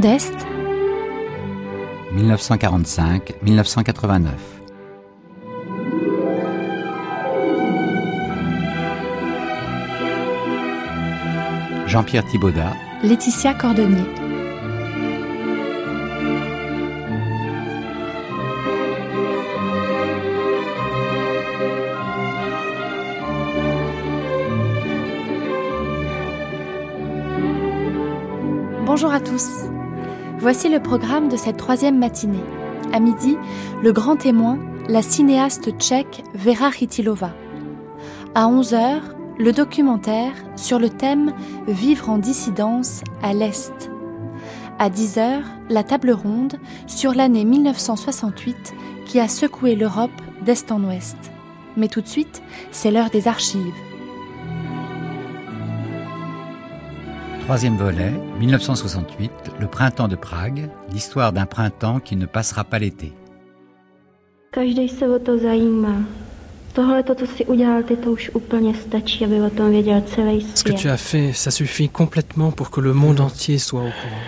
D'Est, 1945-1989. Jean-Pierre Thibaudat, Laetitia Cordonnier. Voici le programme de cette troisième matinée. À midi, le grand témoin, la cinéaste tchèque Vera Chytilova. À 11h, le documentaire sur le thème Vivre en dissidence à l'Est. À 10h, la table ronde sur l'année 1968 qui a secoué l'Europe d'Est en Ouest. Mais tout de suite, c'est l'heure des archives. Troisième volet, 1968, le printemps de Prague, l'histoire d'un printemps qui ne passera pas l'été. Každý se o to zajímá. Tohle to, co si udělal ty, to už úplně stačí, aby o tom věděl celý Ce que tu as fait, ça suffit complètement pour que le monde entier soit au courant.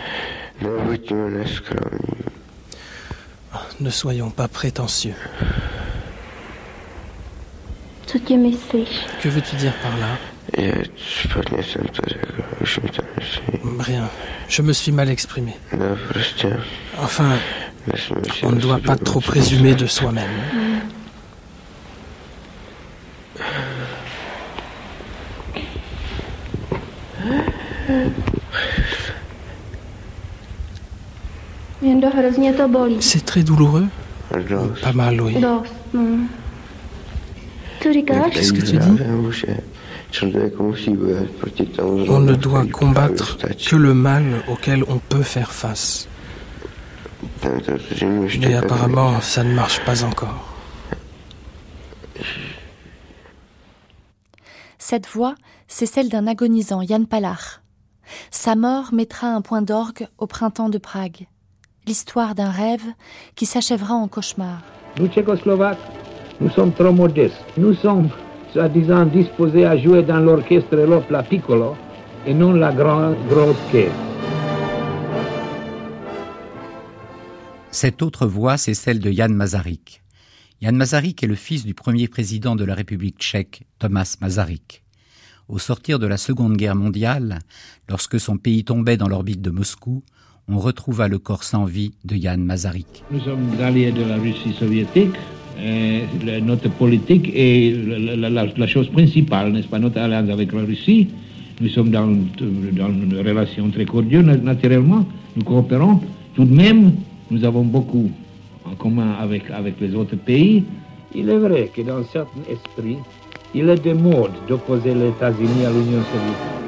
Ne soyons pas prétentieux. Co ti myslíš? Que veux-tu dire par là? Rien. Je me suis mal exprimé. Enfin, on ne doit pas trop présumer de soi-même. C'est très douloureux. Pas mal, oui. Říkáš? Qu'est-ce que tu dis? On ne doit combattre que le mal auquel on peut faire face. Mais tak apparemment, ça ne marche pas encore. Cette voix, c'est celle d'un agonisant, Jan Palach. Sa mort mettra un point d'orgue au printemps de Prague. L'histoire d'un rêve qui s'achèvera en cauchemar. Nous, Tchécoslovaques, nous sommes trop modestes. Nous sommes, soi-disant, disposés à jouer dans l'orchestre Europe la piccolo et non la grande grosse caisse. Cette autre voix, c'est celle de Jan Masaryk. Jan Masaryk est le fils du premier président de la République tchèque, Thomas Masaryk. Au sortir de la Seconde Guerre mondiale, lorsque son pays tombait dans l'orbite de Moscou, on retrouva le corps sans vie de Jan Masaryk. Nous sommes alliés de la Russie soviétique. Le- notre politique est la, chose principale, n'est-ce pas, notre alliance avec la Russie. Nous sommes dans, une relation très cordiale, na- naturellement. Nous coopérons. Tout de même, nous avons beaucoup en commun avec, les autres pays. Il est vrai que dans certains esprits, il est de mode d'opposer les États-Unis à l'Union soviétique.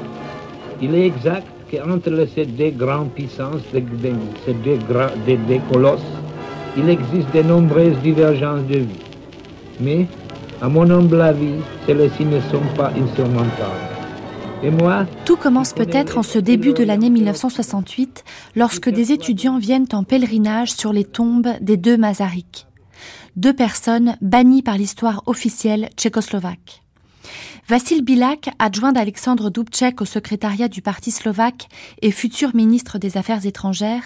Il est exact qu'entre ces deux grandes puissances, ces deux, des- des colosses, il existe de nombreuses divergences de vue. Mais, à mon humble avis, celles-ci ne sont pas insurmontables. Et moi, Tout commence peut-être en ce début de l'année 1968, lorsque des étudiants viennent en pèlerinage sur les tombes des deux Masaryk. Deux personnes bannies par l'histoire officielle tchécoslovaque. Vassil Bilak, adjoint d'Alexandre Dubček au secrétariat du Parti slovaque et futur ministre des Affaires étrangères,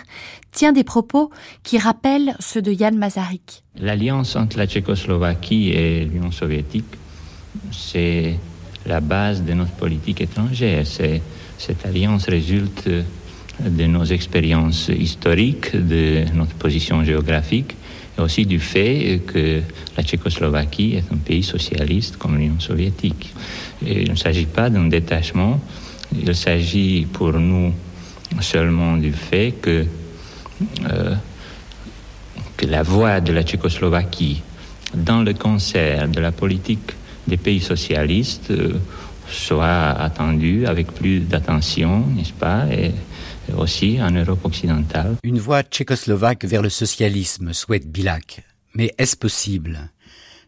tient des propos qui rappellent ceux de Jan Masaryk. L'alliance entre la Tchécoslovaquie et l'Union soviétique, c'est la base de notre politique étrangère. Cette alliance résulte de nos expériences historiques, de notre position géographique, aussi du fait que la Tchécoslovaquie est un pays socialiste comme l'Union soviétique. Il ne s'agit pas d'un détachement, il s'agit pour nous seulement du fait que euh, que la voix de la Tchécoslovaquie dans le concert de la politique des pays socialistes euh, soit attendue avec plus d'attention, n'est-ce pas, Une voie tchécoslovaque vers le socialisme, souhaite Bilak. Mais est-ce possible?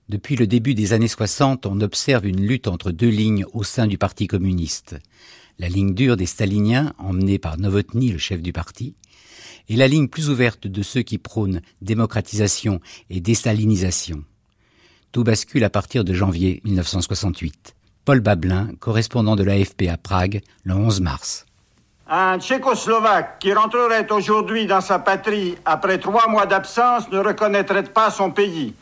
Depuis le début des années 60, on observe une lutte entre deux lignes au sein du Parti communiste. La ligne dure des staliniens, emmenée par Novotny, le chef du parti, et la ligne plus ouverte de ceux qui prônent démocratisation et désalinisation. Tout bascule à partir de janvier 1968. Paul Bablin, correspondant de l'AFP à Prague, le 11 mars. Un Tchécoslovaque qui rentrerait aujourd'hui dans sa patrie après trois mois d'absence ne reconnaîtrait pas son pays.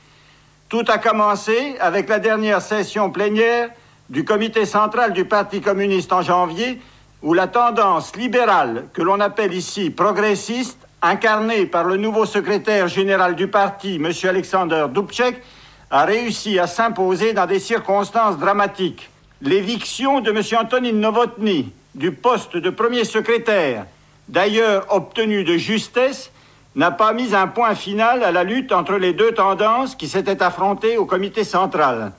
Tout a commencé avec la dernière session plénière du comité central du Parti communiste en janvier, où la tendance libérale, que l'on appelle ici progressiste, incarnée par le nouveau secrétaire général du parti, M. Alexander Dubček, a réussi à s'imposer dans des circonstances dramatiques. L'éviction de M. Antonin Novotny du poste de premier secrétaire, d'ailleurs obtenu de justesse, n'a pas mis un point final à la lutte entre les deux tendances qui s'étaient affrontées au comité central.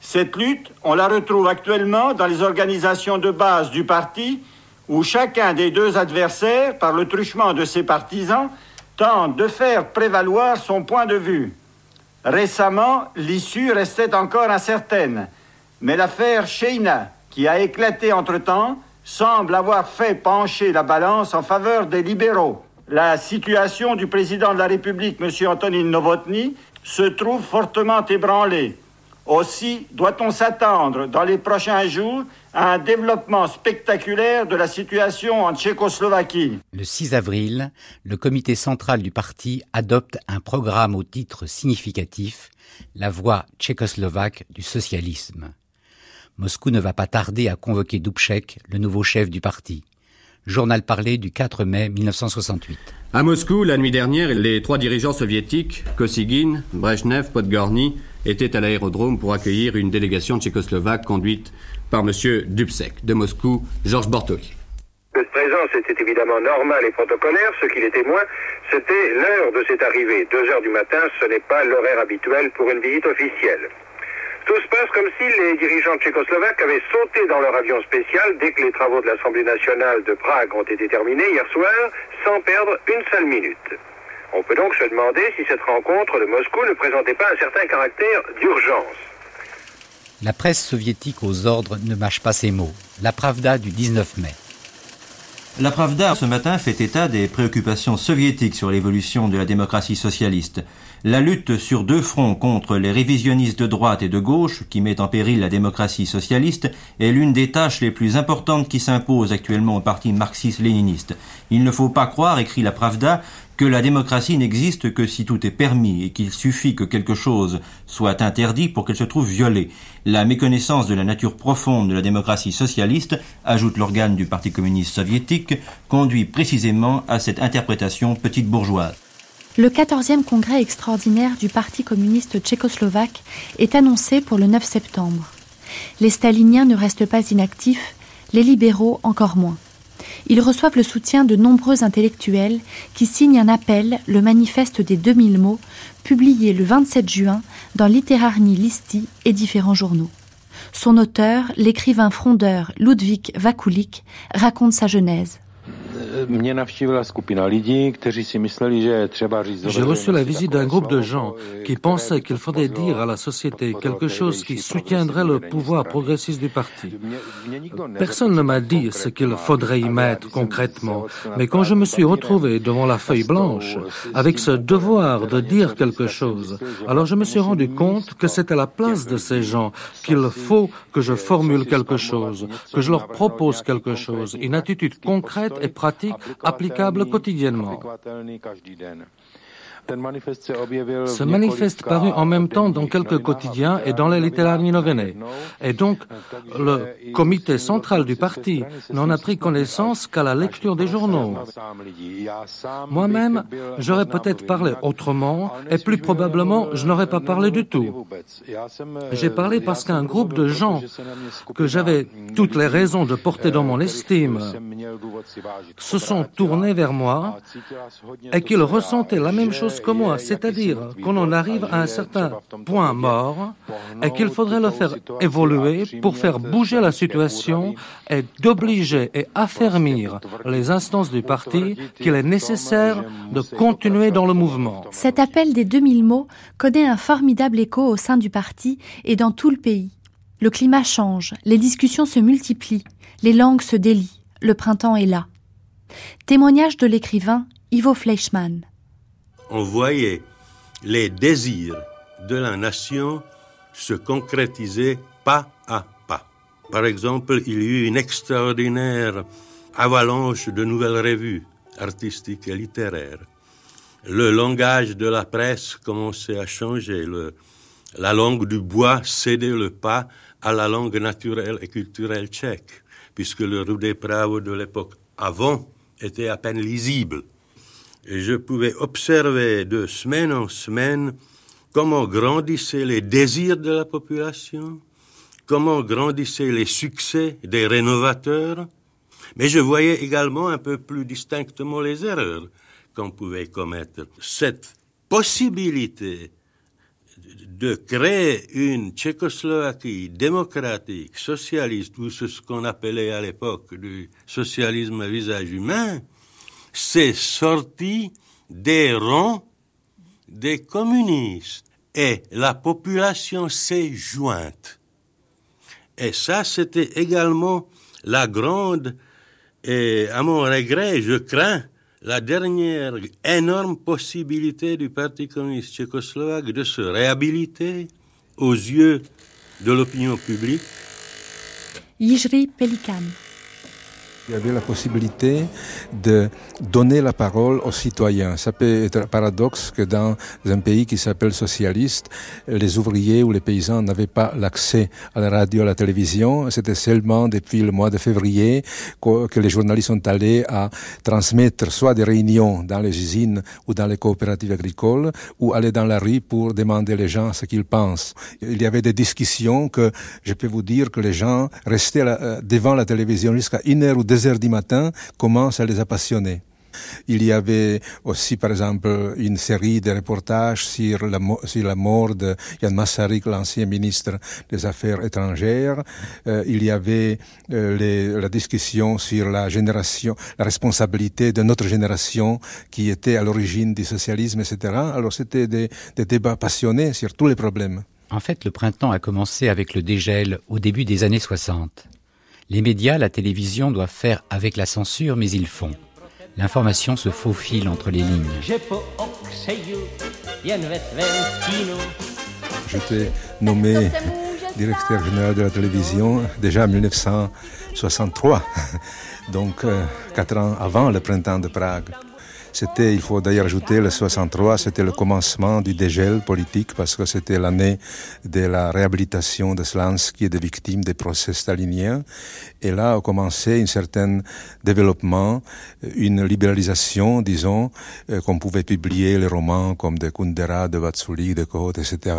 Cette lutte, on la retrouve actuellement dans les organisations de base du parti, où chacun des deux adversaires, par le truchement de ses partisans, tente de faire prévaloir son point de vue. Récemment, l'issue restait encore incertaine, mais l'affaire Sheina, qui a éclaté entre-temps, semble avoir fait pencher la balance en faveur des libéraux. La situation du président de la République, M. Antonin Novotny, se trouve fortement ébranlée. Aussi, doit-on s'attendre dans les prochains jours à un développement spectaculaire de la situation en Tchécoslovaquie Le 6 avril, le comité central du parti adopte un programme au titre significatif La voix tchécoslovaque du socialisme. Moscou ne va pas tarder à convoquer Dubček, le nouveau chef du parti. Journal parlé du 4 mai 1968. À Moscou, la nuit dernière, les trois dirigeants soviétiques, Kosygin, Brezhnev, Podgorny, étaient à l'aérodrome pour accueillir une délégation tchécoslovaque conduite par M. Dubček. De Moscou, Georges Bortoli. Cette présence était évidemment normale et protocolaire. Ce qui l'était moins, c'était l'heure de cette arrivée. Deux heures du matin, ce n'est pas l'horaire habituel pour une visite officielle. Tout se passe comme si les dirigeants tchécoslovaques avaient sauté dans leur avion spécial dès que les travaux de l'Assemblée nationale de Prague ont été terminés hier soir, sans perdre une seule minute. On peut donc se demander si cette rencontre de Moscou ne présentait pas un certain caractère d'urgence. La presse soviétique aux ordres ne mâche pas ses mots. La Pravda du 19 mai. La Pravda ce matin fait état des préoccupations soviétiques sur l'évolution de la démocratie socialiste. La lutte sur deux fronts contre les révisionnistes de droite et de gauche, qui met en péril la démocratie socialiste, est l'une des tâches les plus importantes qui s'imposent actuellement au parti marxiste-léniniste. Il ne faut pas croire, écrit la Pravda, que la démocratie n'existe que si tout est permis et qu'il suffit que quelque chose soit interdit pour qu'elle se trouve violée. La méconnaissance de la nature profonde de la démocratie socialiste, ajoute l'organe du Parti communiste soviétique, conduit précisément à cette interprétation petite bourgeoise. Le 14e congrès extraordinaire du Parti communiste tchécoslovaque est annoncé pour le 9 septembre. Les staliniens ne restent pas inactifs, les libéraux encore moins. Ils reçoivent le soutien de nombreux intellectuels qui signent un appel, le manifeste des 2000 mots, publié le 27 juin dans Literarni Listi et différents journaux. Son auteur, l'écrivain frondeur Ludwig Vakulik, raconte sa genèse. J'ai reçu la visite d'un groupe de gens qui pensaient qu'il faudrait dire à la société quelque chose qui soutiendrait le pouvoir progressiste du parti. Personne ne m'a dit ce qu'il faudrait y mettre concrètement, mais quand je me suis retrouvé devant la feuille blanche, avec ce devoir de dire quelque chose, alors je me suis rendu compte que c'est à la place de ces gens qu'il faut que je formule quelque chose, que je leur propose quelque chose, une attitude concrète et pratique applicable quotidiennement. Ce manifeste parut en même temps dans quelques quotidiens et dans les littéraires novene. Et donc, le comité central du parti n'en a pris connaissance qu'à la lecture des journaux. Moi-même, j'aurais peut-être parlé autrement et plus probablement, je n'aurais pas parlé du tout. J'ai parlé parce qu'un groupe de gens que j'avais toutes les raisons de porter dans mon estime se sont tournés vers moi et qu'ils ressentaient la même chose que moi, c'est-à-dire qu'on en arrive à un certain point mort et qu'il faudrait le faire évoluer pour faire bouger la situation et d'obliger et affermir les instances du parti qu'il est nécessaire de continuer dans le mouvement. Cet appel des 2000 mots connaît un formidable écho au sein du parti et dans tout le pays. Le climat change, les discussions se multiplient, les langues se délient, le printemps est là. Témoignage de l'écrivain Ivo Fleischmann on voyait les désirs de la nation se concrétiser pas à pas. Par exemple, il y eut une extraordinaire avalanche de nouvelles revues artistiques et littéraires. Le langage de la presse commençait à changer. la langue du bois cédait le pas à la langue naturelle et culturelle tchèque, puisque le Rudé Pravo de l'époque avant était à peine lisible. Je pouvais observer de semaine en semaine comment grandissaient les désirs de la population, comment grandissaient les succès des rénovateurs, mais je voyais également un peu plus distinctement les erreurs qu'on pouvait commettre. Cette possibilité de créer une Tchécoslovaquie démocratique, socialiste, ou ce qu'on appelait à l'époque du socialisme à visage humain, c'est sorti des rangs des communistes. Et la population s'est jointe. Et ça, c'était également la grande, et à mon regret, je crains, la dernière énorme possibilité du Parti communiste tchécoslovaque de se réhabiliter aux yeux de l'opinion publique. Yijri Pelikan. Il y avait la possibilité de donner la parole aux citoyens. Ça peut être paradoxe que dans un pays qui s'appelle socialiste, les ouvriers ou les paysans n'avaient pas l'accès à la radio, à la télévision. C'était seulement depuis le mois de février que les journalistes sont allés à transmettre soit des réunions dans les usines ou dans les coopératives agricoles ou aller dans la rue pour demander les gens ce qu'ils pensent. Il y avait des discussions que je peux vous dire que les gens restaient euh, devant la télévision jusqu'à une heure ou deux heures du matin commence à les appassionner. Il y avait aussi, par exemple, une série de reportages sur la, mort de Yann Massarik, l'ancien ministre des Affaires étrangères. Euh, il y avait euh, la discussion sur la génération, la responsabilité de notre génération qui était à l'origine du socialisme, etc. Alors c'était des débats passionnés sur tous les problèmes. En fait, le printemps a commencé avec le dégel au début des années 60. Les médias, la télévision doivent faire avec la censure, mais ils font. L'information se faufile entre les lignes. J'étais nommé directeur général de la télévision déjà en 1963, donc euh, quatre ans avant le printemps de Prague. C'était, il faut d'ailleurs ajouter, le 63, c'était le commencement du dégel politique parce que c'était l'année de la réhabilitation de Slansky et des victimes des procès staliniens. Et là a commencé un certain développement, une libéralisation, disons, euh, qu'on pouvait publier les romans comme de Kundera, de Vatsoulik, de Kohut, etc.,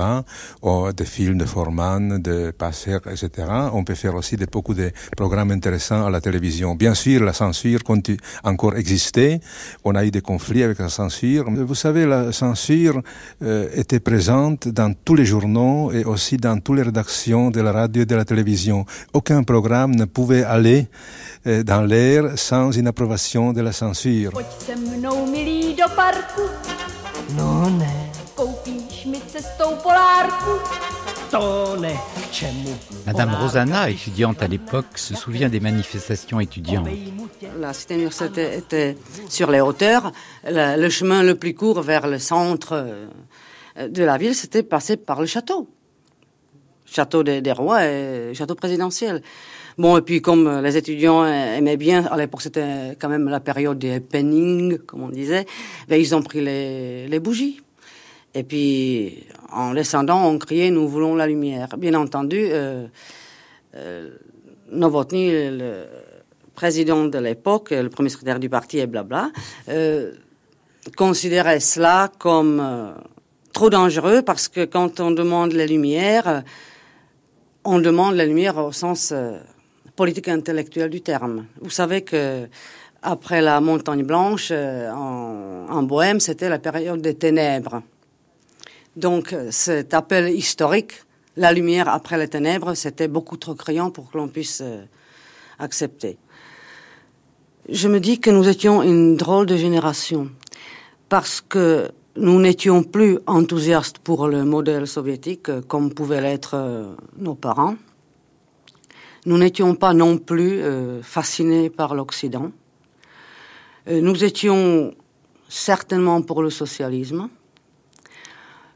ou des films de Forman, de Passer, etc. On peut faire aussi de, beaucoup de programmes intéressants à la télévision. Bien sûr, la censure continue encore exister. On a eu des conflits avec la censure. Vous savez, la censure euh, était présente dans tous les journaux et aussi dans toutes les rédactions de la radio et de la télévision. Aucun programme ne pouvait aller euh, dans l'air sans une approbation de la censure. Madame Rosanna, étudiante à l'époque, se souvient des manifestations étudiantes. La cité universitaire était sur les hauteurs. Le, chemin le plus court vers le centre euh, de la ville, c'était passé par le château. Château des, rois et château présidentiel. Bon, et puis comme les étudiants aimaient bien, à l'époque c'était quand même la période des happenings, comme on disait, ben, ils ont pris les, les bougies. Et puis, en descendant, on criait Nous voulons la lumière. Bien entendu, euh, euh, Novotny, le président de l'époque, le premier secrétaire du parti et blabla, euh, considérait cela comme trop dangereux parce que quand on demande la lumière, on demande la lumière au sens politique intellectuel du terme. Vous savez que après la montagne blanche en, en Bohème, c'était la période des ténèbres. Donc cet appel historique, la lumière après les ténèbres, c'était beaucoup trop criant pour que l'on puisse euh, accepter. Je me dis que nous étions une drôle de génération parce que nous n'étions plus enthousiastes pour le modèle soviétique euh, comme pouvaient l'être euh, nos parents. Nous n'étions pas non plus fascinés par l'Occident. nous étions certainement pour le socialisme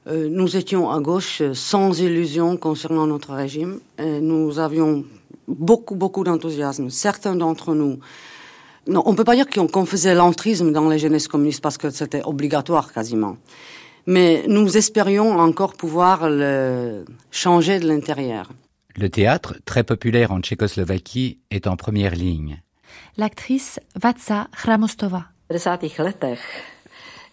euh, nous étions à gauche sans illusion concernant notre régime. nous avions beaucoup, beaucoup d'enthousiasme. Certains d'entre nous Non, on peut pas dire qu'on faisait l'entrisme dans les jeunesses communistes parce que c'était obligatoire quasiment. Mais nous espérions encore pouvoir le changer de l'intérieur. Le théâtre, très populaire en Tchécoslovaquie, est en première ligne. L'actrice Vatsa Hramostova.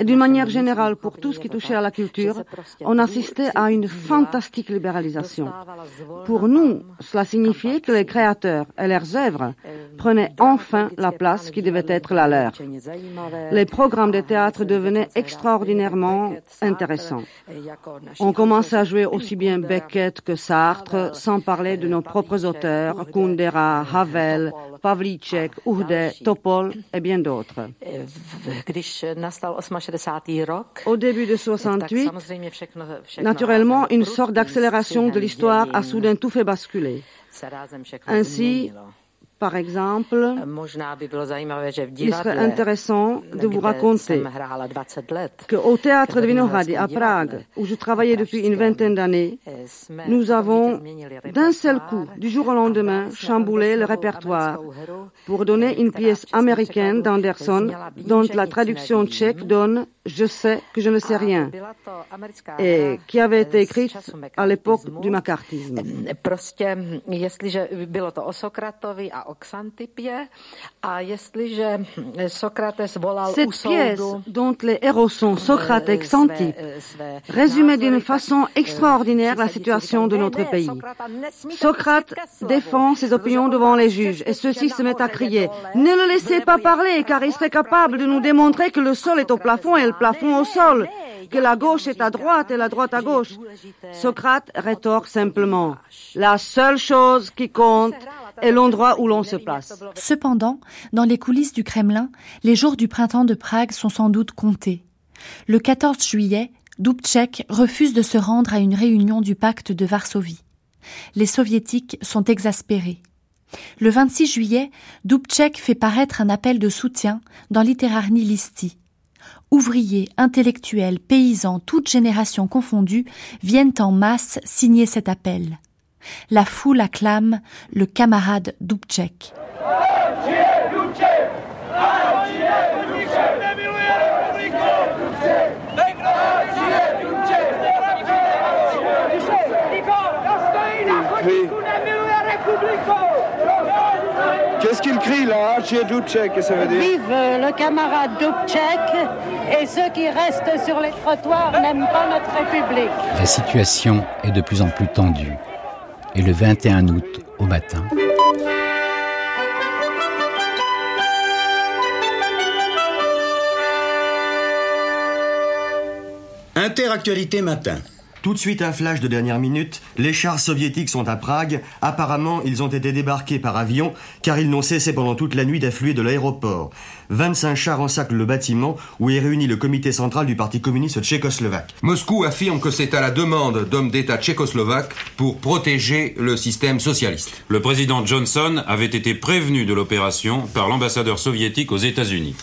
d'une manière générale pour tout ce qui touchait à la culture, on assistait à une fantastique libéralisation. Pour nous, cela signifiait que les créateurs et leurs œuvres prenaient enfin la place qui devait être la leur. Les programmes de théâtre devenaient extraordinairement intéressants. On commençait à jouer aussi bien Beckett que Sartre, sans parler de nos propres auteurs, Kundera, Havel, Pavlíček, Uhde, Topol et bien d'autres. Au début de 68, naturellement, une sorte d'accélération de l'histoire a soudain tout fait basculer. Ainsi, par exemple, il serait intéressant de vous raconter qu'au théâtre de Vinohrady à Prague, où je travaillais depuis une vingtaine d'années, nous avons d'un seul coup, du jour au lendemain, chamboulé le répertoire pour donner une pièce américaine d'Anderson dont la traduction tchèque donne Je sais que je ne sais rien. et qui avait été écrite à l'époque du macartisme. Cette pièce, dont les héros sont Socrate et Xantippe, résumait d'une façon extraordinaire la situation de notre pays. Socrate défend ses opinions devant les juges. et ceux-ci se mettent à crier Ne le laissez pas parler car il serait capable de nous démontrer que le sol est au plafond et le plafond au sol, que la gauche est à droite et la droite à gauche. Socrate rétorque simplement La seule chose qui compte est l'endroit où l'on se place. Cependant, dans les coulisses du Kremlin, les jours du printemps de Prague sont sans doute comptés. Le 14 juillet, Dubček refuse de se rendre à une réunion du pacte de Varsovie. Les soviétiques sont exaspérés. Le 26 juillet, Dubček fait paraître un appel de soutien dans Literarny Listi. Ouvriers, intellectuels, paysans, toutes générations confondues viennent en masse signer cet appel. La foule acclame le camarade Dubček. Qu'est-ce qu'il crie là chez Dubček, qu'est-ce que ça veut dire Vive le camarade Dubček et ceux qui restent sur les trottoirs n'aiment pas notre République. La situation est de plus en plus tendue. Et le 21 août au matin, Interactualité matin. Tout de suite un flash de dernière minute, les chars soviétiques sont à Prague. Apparemment, ils ont été débarqués par avion car ils n'ont cessé pendant toute la nuit d'affluer de l'aéroport. 25 chars encerclent le bâtiment où est réuni le comité central du Parti communiste tchécoslovaque. Moscou affirme que c'est à la demande d'hommes d'État tchécoslovaques pour protéger le système socialiste. Le président Johnson avait été prévenu de l'opération par l'ambassadeur soviétique aux États-Unis.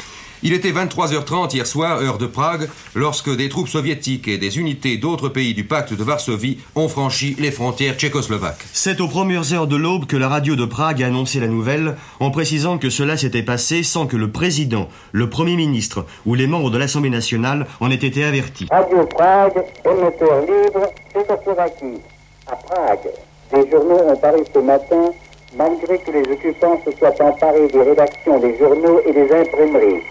Il était 23h30 hier soir, heure de Prague, lorsque des troupes soviétiques et des unités d'autres pays du pacte de Varsovie ont franchi les frontières tchécoslovaques. C'est aux premières heures de l'aube que la radio de Prague a annoncé la nouvelle, en précisant que cela s'était passé sans que le président, le premier ministre ou les membres de l'Assemblée nationale en aient été avertis. Radio Prague, émetteur libre, Tchécoslovaquie. À Prague, des journaux ont paru ce matin, malgré que les occupants se soient emparés des rédactions des journaux et des imprimeries.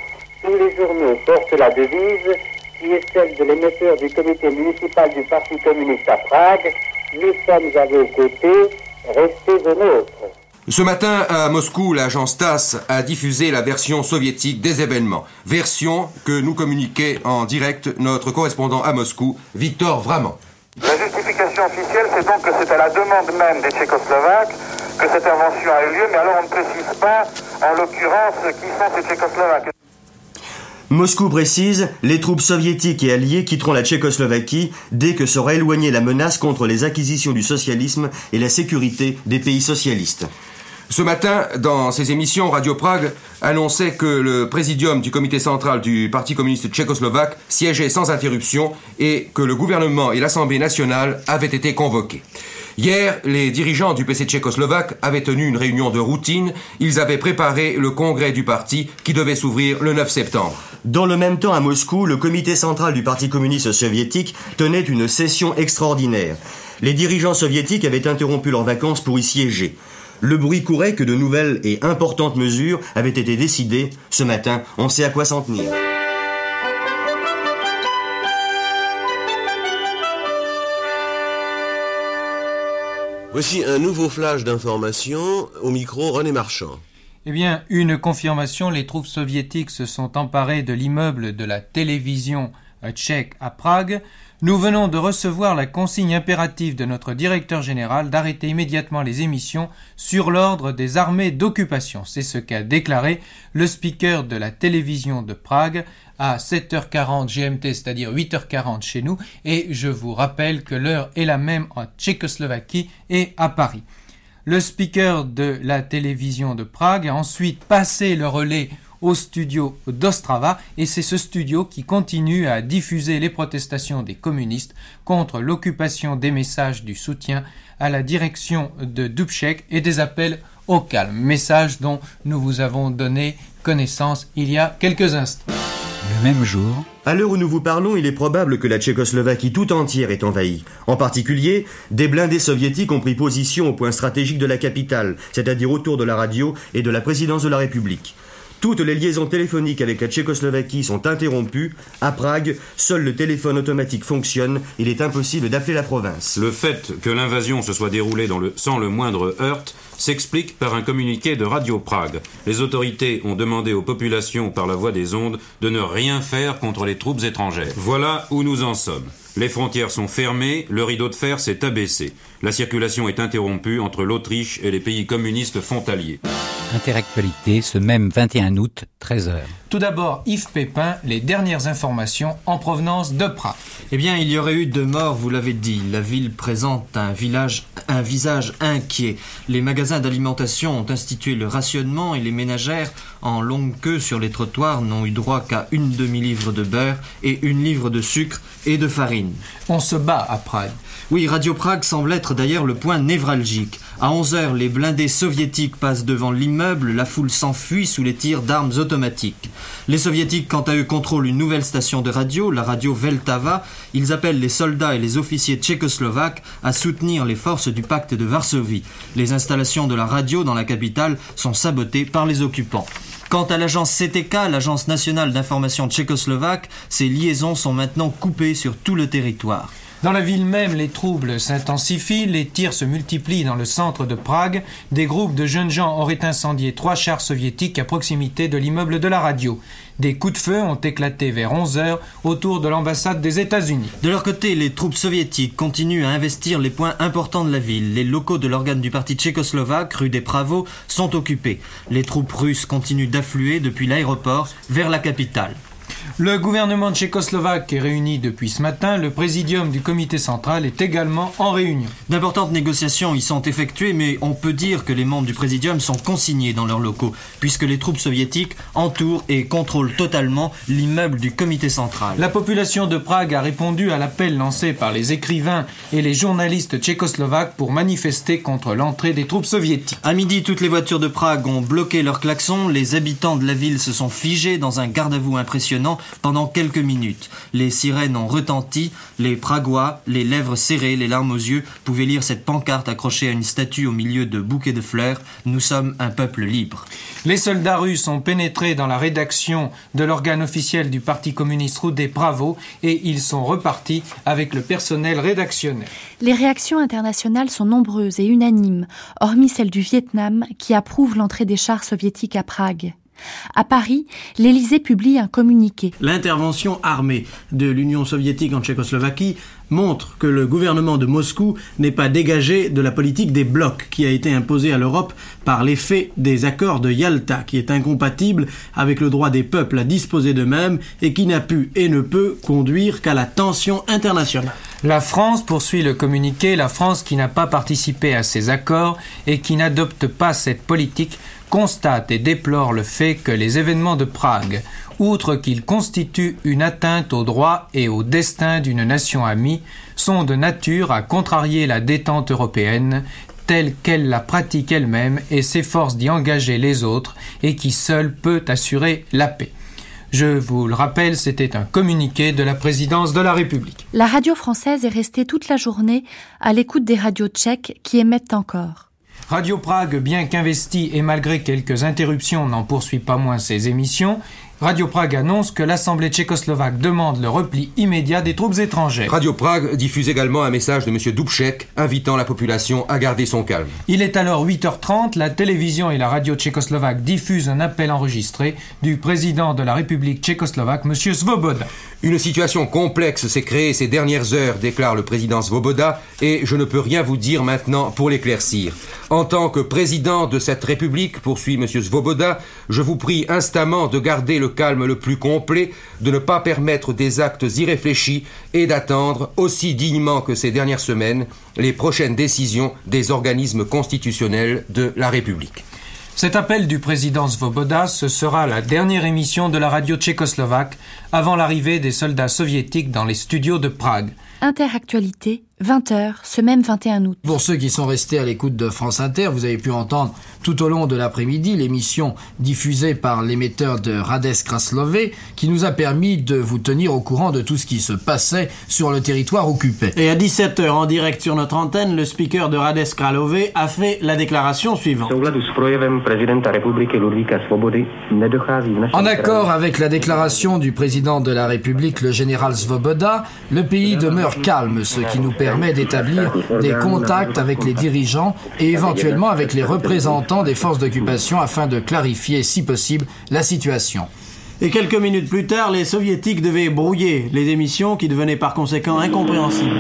Tous les journaux portent la devise qui est celle de l'émetteur du comité municipal du Parti communiste à Prague. Nous sommes à vos côtés, restez aux nôtres. Ce matin, à Moscou, l'agence TASS a diffusé la version soviétique des événements. Version que nous communiquait en direct notre correspondant à Moscou, Victor Vraman. La justification officielle, c'est donc que c'est à la demande même des Tchécoslovaques que cette invention a eu lieu, mais alors on ne précise pas, en l'occurrence, qui sont ces Tchécoslovaques. Moscou précise, les troupes soviétiques et alliées quitteront la Tchécoslovaquie dès que sera éloignée la menace contre les acquisitions du socialisme et la sécurité des pays socialistes. Ce matin, dans ses émissions, Radio Prague annonçait que le présidium du comité central du Parti communiste tchécoslovaque siégeait sans interruption et que le gouvernement et l'Assemblée nationale avaient été convoqués. Hier, les dirigeants du PC tchécoslovaque avaient tenu une réunion de routine. Ils avaient préparé le congrès du parti qui devait s'ouvrir le 9 septembre. Dans le même temps, à Moscou, le comité central du Parti communiste soviétique tenait une session extraordinaire. Les dirigeants soviétiques avaient interrompu leurs vacances pour y siéger. Le bruit courait que de nouvelles et importantes mesures avaient été décidées. Ce matin, on sait à quoi s'en tenir. Voici un nouveau flash d'information au micro René Marchand. Eh bien, une confirmation, les troupes soviétiques se sont emparées de l'immeuble de la télévision tchèque à Prague. Nous venons de recevoir la consigne impérative de notre directeur général d'arrêter immédiatement les émissions sur l'ordre des armées d'occupation. C'est ce qu'a déclaré le speaker de la télévision de Prague à 7h40 GMT, c'est-à-dire 8h40 chez nous, et je vous rappelle que l'heure est la même en Tchécoslovaquie et à Paris. Le speaker de la télévision de Prague a ensuite passé le relais au studio d'Ostrava et c'est ce studio qui continue à diffuser les protestations des communistes contre l'occupation des messages du soutien à la direction de Dubček et des appels au calme, message dont nous vous avons donné connaissance il y a quelques instants. Le même jour, À l'heure où nous vous parlons, il est probable que la Tchécoslovaquie tout entière est envahie. En particulier, des blindés soviétiques ont pris position au point stratégique de la capitale, c'est-à-dire autour de la radio et de la présidence de la République. Toutes les liaisons téléphoniques avec la Tchécoslovaquie sont interrompues. À Prague, seul le téléphone automatique fonctionne. Il est impossible d'appeler la province. Le fait que l'invasion se soit déroulée sans le moindre heurt s'explique par un communiqué de Radio Prague. Les autorités ont demandé aux populations par la voie des ondes de ne rien faire contre les troupes étrangères. Voilà où nous en sommes. Les frontières sont fermées, le rideau de fer s'est abaissé. La circulation est interrompue entre l'Autriche et les pays communistes frontaliers. Interactualité, ce même 21 août, 13h. Tout d'abord, Yves Pépin, les dernières informations en provenance de Prague. Eh bien, il y aurait eu deux morts, vous l'avez dit. La ville présente un, village, un visage inquiet. Les magasins d'alimentation ont institué le rationnement et les ménagères, en longue queue sur les trottoirs, n'ont eu droit qu'à une demi-livre de beurre et une livre de sucre et de farine. On se bat à Prague. Oui, Radio Prague semble être d'ailleurs le point névralgique. À 11h, les blindés soviétiques passent devant l'immeuble, la foule s'enfuit sous les tirs d'armes automatiques. Les soviétiques, quant à eux, contrôlent une nouvelle station de radio, la radio Veltava. Ils appellent les soldats et les officiers tchécoslovaques à soutenir les forces du pacte de Varsovie. Les installations de la radio dans la capitale sont sabotées par les occupants. Quant à l'agence CTK, l'agence nationale d'information tchécoslovaque, ses liaisons sont maintenant coupées sur tout le territoire. Dans la ville même, les troubles s'intensifient, les tirs se multiplient dans le centre de Prague. Des groupes de jeunes gens auraient incendié trois chars soviétiques à proximité de l'immeuble de la radio. Des coups de feu ont éclaté vers 11 heures autour de l'ambassade des États-Unis. De leur côté, les troupes soviétiques continuent à investir les points importants de la ville. Les locaux de l'organe du parti tchécoslovaque, rue des Pravos, sont occupés. Les troupes russes continuent d'affluer depuis l'aéroport vers la capitale. Le gouvernement tchécoslovaque est réuni depuis ce matin. Le présidium du comité central est également en réunion. D'importantes négociations y sont effectuées, mais on peut dire que les membres du présidium sont consignés dans leurs locaux, puisque les troupes soviétiques entourent et contrôlent totalement l'immeuble du comité central. La population de Prague a répondu à l'appel lancé par les écrivains et les journalistes tchécoslovaques pour manifester contre l'entrée des troupes soviétiques. À midi, toutes les voitures de Prague ont bloqué leurs klaxons. Les habitants de la ville se sont figés dans un garde-à-vous impressionnant pendant quelques minutes. Les sirènes ont retenti, les Pragois, les lèvres serrées, les larmes aux yeux, pouvaient lire cette pancarte accrochée à une statue au milieu de bouquets de fleurs. Nous sommes un peuple libre. Les soldats russes ont pénétré dans la rédaction de l'organe officiel du Parti communiste Roudé Bravo et ils sont repartis avec le personnel rédactionnel. Les réactions internationales sont nombreuses et unanimes, hormis celle du Vietnam qui approuve l'entrée des chars soviétiques à Prague. À Paris, l'Élysée publie un communiqué. L'intervention armée de l'Union soviétique en Tchécoslovaquie montre que le gouvernement de Moscou n'est pas dégagé de la politique des blocs qui a été imposée à l'Europe par l'effet des accords de Yalta, qui est incompatible avec le droit des peuples à disposer d'eux-mêmes et qui n'a pu et ne peut conduire qu'à la tension internationale. La France poursuit le communiqué, la France qui n'a pas participé à ces accords et qui n'adopte pas cette politique constate et déplore le fait que les événements de Prague, outre qu'ils constituent une atteinte au droit et au destin d'une nation amie, sont de nature à contrarier la détente européenne telle qu'elle la pratique elle-même et s'efforce d'y engager les autres et qui seule peut assurer la paix. Je vous le rappelle, c'était un communiqué de la présidence de la République. La radio française est restée toute la journée à l'écoute des radios tchèques qui émettent encore. Radio Prague, bien qu'investie et malgré quelques interruptions, n'en poursuit pas moins ses émissions. Radio Prague annonce que l'Assemblée tchécoslovaque demande le repli immédiat des troupes étrangères. Radio Prague diffuse également un message de M. Dubček invitant la population à garder son calme. Il est alors 8h30, la télévision et la radio tchécoslovaque diffusent un appel enregistré du président de la République tchécoslovaque, M. Svoboda. Une situation complexe s'est créée ces dernières heures, déclare le président Svoboda, et je ne peux rien vous dire maintenant pour l'éclaircir. En tant que président de cette République, poursuit M. Svoboda, je vous prie instamment de garder le calme le plus complet, de ne pas permettre des actes irréfléchis et d'attendre, aussi dignement que ces dernières semaines, les prochaines décisions des organismes constitutionnels de la République. Cet appel du président Svoboda, ce sera la dernière émission de la radio tchécoslovaque avant l'arrivée des soldats soviétiques dans les studios de Prague. Interactualité, 20h, ce même 21 août. Pour ceux qui sont restés à l'écoute de France Inter, vous avez pu entendre tout au long de l'après-midi l'émission diffusée par l'émetteur de Rades Kraslové qui nous a permis de vous tenir au courant de tout ce qui se passait sur le territoire occupé. Et à 17h en direct sur notre antenne, le speaker de Rades Kralové a fait la déclaration suivante. En accord avec la déclaration du président de la République, le général Svoboda, le pays demeure calme, ce qui nous permet d'établir des contacts avec les dirigeants et éventuellement avec les représentants des forces d'occupation afin de clarifier, si possible, la situation. Et quelques minutes plus tard, les soviétiques devaient brouiller les émissions qui devenaient par conséquent incompréhensibles.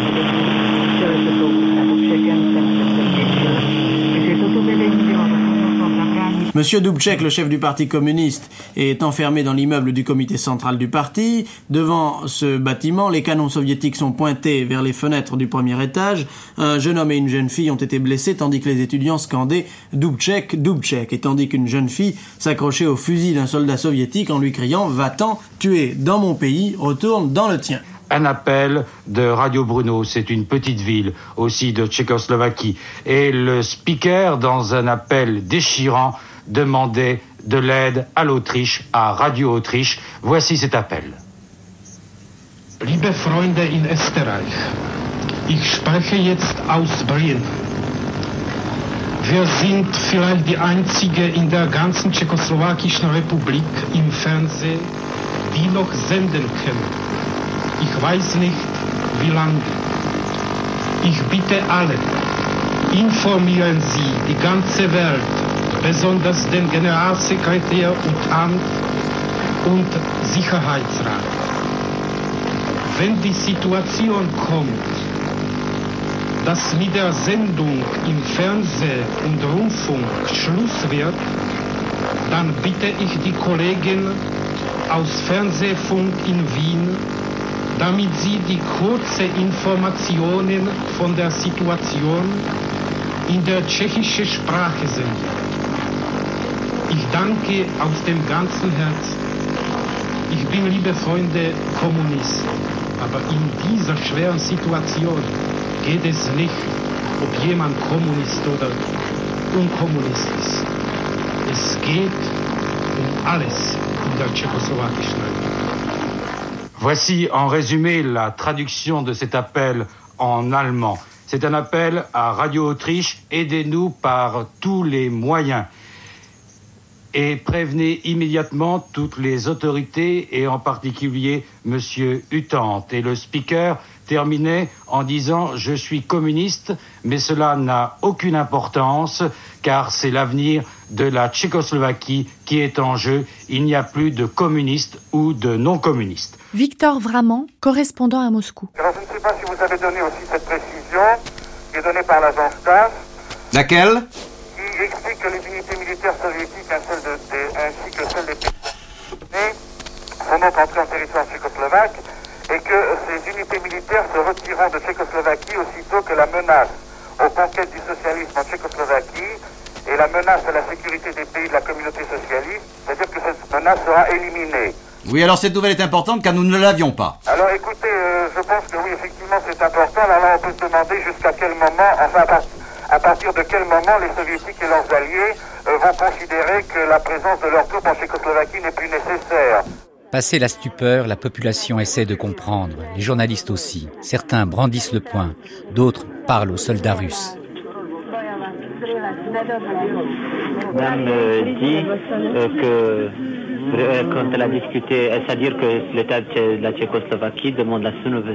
Monsieur Dubček, le chef du Parti communiste, est enfermé dans l'immeuble du comité central du parti. Devant ce bâtiment, les canons soviétiques sont pointés vers les fenêtres du premier étage. Un jeune homme et une jeune fille ont été blessés tandis que les étudiants scandaient Dubček, Dubček, et tandis qu'une jeune fille s'accrochait au fusil d'un soldat soviétique en lui criant Va-t'en, tu es dans mon pays, retourne dans le tien un appel de Radio Bruno, c'est une petite ville aussi de Tchécoslovaquie. Et le speaker, dans un appel déchirant, demandait de l'aide à l'Autriche, à Radio Autriche. Voici cet appel. Liebe Freunde in Österreich, ich spreche jetzt aus Berlin. Wir sind vielleicht die einzige in der ganzen tschechoslowakischen Republik im Fernsehen, die noch senden können. Ich weiß nicht, wie lange. Ich bitte alle, informieren Sie die ganze Welt, besonders den Generalsekretär und Amt und Sicherheitsrat. Wenn die Situation kommt, dass mit der Sendung im Fernsehen und Rundfunk Schluss wird, dann bitte ich die Kollegen aus Fernsehfunk in Wien, damit sie die kurze Informationen von der Situation in der tschechischen Sprache senden. Ich danke aus dem ganzen Herzen. Ich bin, liebe Freunde, Kommunist. Aber in dieser schweren Situation geht es nicht, ob jemand Kommunist oder Unkommunist ist. Es geht um alles in der tschechoslowakischen Republik. Voici en résumé la traduction de cet appel en allemand. C'est un appel à Radio Autriche, aidez-nous par tous les moyens et prévenez immédiatement toutes les autorités et en particulier M. Hutant. Et le speaker terminait en disant Je suis communiste, mais cela n'a aucune importance car c'est l'avenir de la Tchécoslovaquie qui est en jeu. Il n'y a plus de communistes ou de non-communistes. Victor Vraman, correspondant à Moscou. Alors je ne sais pas si vous avez donné aussi cette précision qui est donnée par l'agence TASS. Laquelle? Qui explique que les unités militaires soviétiques ainsi que celles des pays sont donc entrées en territoire tchécoslovaque et que ces unités militaires se retireront de Tchécoslovaquie aussitôt que la menace aux conquêtes du socialisme en Tchécoslovaquie et la menace à la sécurité des pays de la communauté socialiste, c'est-à-dire que cette menace sera éliminée. Oui, alors cette nouvelle est importante car nous ne l'avions pas. Alors écoutez, euh, je pense que oui, effectivement, c'est important. Alors on peut se demander jusqu'à quel moment, enfin à, partir de quel moment les soviétiques et leurs alliés euh, vont considérer que la présence de leurs troupes en Tchécoslovaquie n'est plus nécessaire? Passé la stupeur, la population essaie de comprendre, les journalistes aussi. Certains brandissent le poing, d'autres parlent aux soldats russes. Madame dit euh, que euh, quand elle a discuté, c'est-à-dire que l'État de la Tchécoslovaquie demande la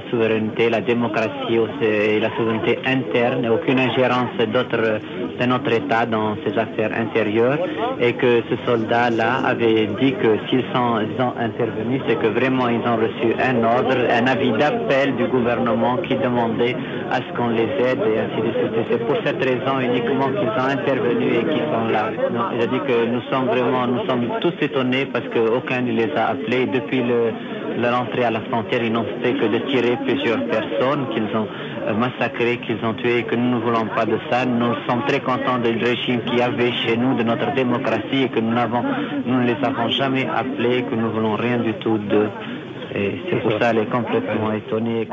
souveraineté, la démocratie et la souveraineté interne, et aucune ingérence d'autres de notre État dans ses affaires intérieures, et que ce soldat-là avait dit que s'ils ont intervenu, c'est que vraiment ils ont reçu un ordre, un avis d'appel du gouvernement qui demandait à ce qu'on les aide et ainsi de suite. C'est pour cette raison uniquement qu'ils ont intervenu et qu'ils sont là. que nous sommes vraiment, nous sommes tous étonnés qu'aucun ne les a appelés. Depuis le, l'entrée à la frontière, ils n'ont fait que de tirer plusieurs personnes qu'ils ont euh, massacrées, qu'ils ont tuées, que nous ne voulons pas de ça. Nous sommes très contents du régime qui avait chez nous, de notre démocratie, et que nous, n'avons, nous ne les avons jamais appelés, que nous voulons rien du tout d'eux. Et c'est pour ça qu'elle est complètement étonnée.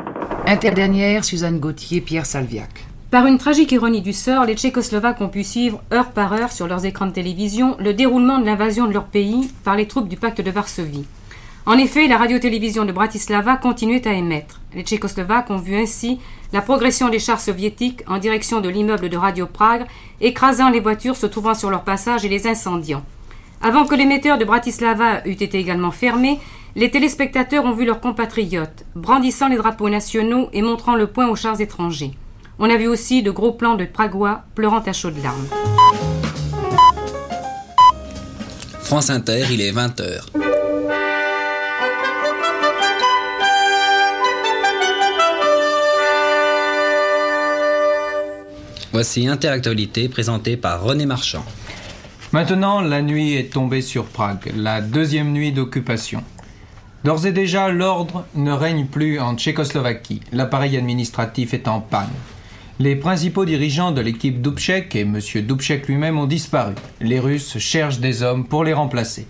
Interdénière, Suzanne Gauthier, Pierre Salviac. Par une tragique ironie du sort, les Tchécoslovaques ont pu suivre heure par heure sur leurs écrans de télévision le déroulement de l'invasion de leur pays par les troupes du pacte de Varsovie. En effet, la radio-télévision de Bratislava continuait à émettre. Les Tchécoslovaques ont vu ainsi la progression des chars soviétiques en direction de l'immeuble de Radio Prague, écrasant les voitures se trouvant sur leur passage et les incendiant. Avant que l'émetteur de Bratislava eût été également fermé, les téléspectateurs ont vu leurs compatriotes brandissant les drapeaux nationaux et montrant le poing aux chars étrangers. On a vu aussi de gros plans de Pragois pleurant à chaudes larmes. France Inter, il est 20h. Voici Interactualité présentée par René Marchand. Maintenant, la nuit est tombée sur Prague, la deuxième nuit d'occupation. D'ores et déjà, l'ordre ne règne plus en Tchécoslovaquie. L'appareil administratif est en panne. Les principaux dirigeants de l'équipe Dubček et M. Dubček lui-même ont disparu. Les Russes cherchent des hommes pour les remplacer.